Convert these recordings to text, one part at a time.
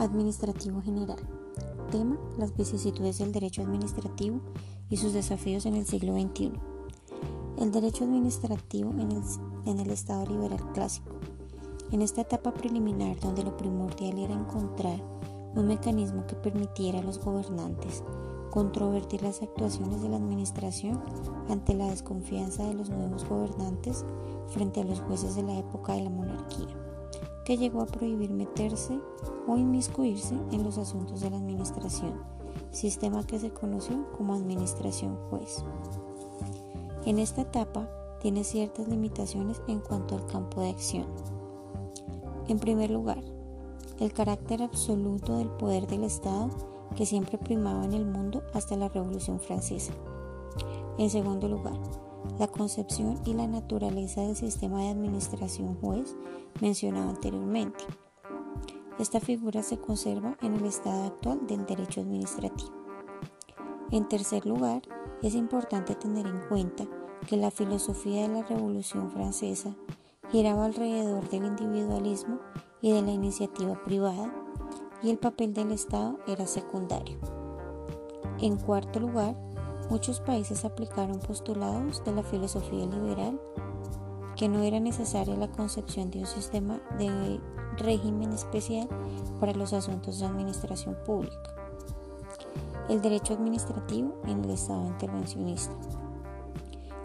administrativo general. Tema, las vicisitudes del derecho administrativo y sus desafíos en el siglo XXI. El derecho administrativo en el, Estado liberal clásico. En esta etapa preliminar, donde lo primordial era encontrar un mecanismo que permitiera a los gobernantes controvertir las actuaciones de la administración ante la desconfianza de los nuevos gobernantes frente a los jueces de la época de la monarquía, llegó a prohibir meterse o inmiscuirse en los asuntos de la administración, sistema que se conoció como administración juez. En esta etapa tiene ciertas limitaciones en cuanto al campo de acción. En primer lugar, el carácter absoluto del poder del Estado que siempre primaba en el mundo hasta la Revolución Francesa. En segundo lugar, la concepción y la naturaleza del sistema de administración juez mencionado anteriormente. Esta figura se conserva en el estado actual del derecho administrativo. En tercer lugar, es importante tener en cuenta que la filosofía de la Revolución Francesa giraba alrededor del individualismo y de la iniciativa privada y el papel del Estado era secundario. En cuarto lugar, muchos países aplicaron postulados de la filosofía liberal que no era necesaria la concepción de un sistema de régimen especial para los asuntos de administración pública. El derecho administrativo en el Estado intervencionista.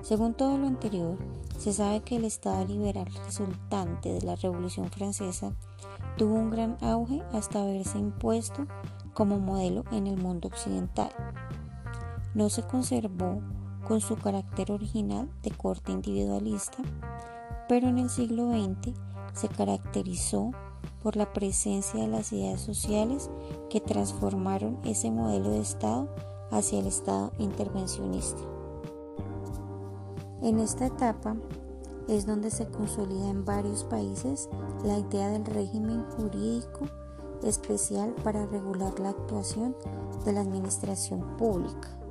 Según todo lo anterior, se sabe que el Estado liberal resultante de la Revolución Francesa tuvo un gran auge hasta haberse impuesto como modelo en el mundo occidental. No se conservó con su carácter original de corte individualista, pero en el siglo XX se caracterizó por la presencia de las ideas sociales que transformaron ese modelo de Estado hacia el Estado intervencionista. En esta etapa, es donde se consolida en varios países la idea del régimen jurídico especial para regular la actuación de la administración pública.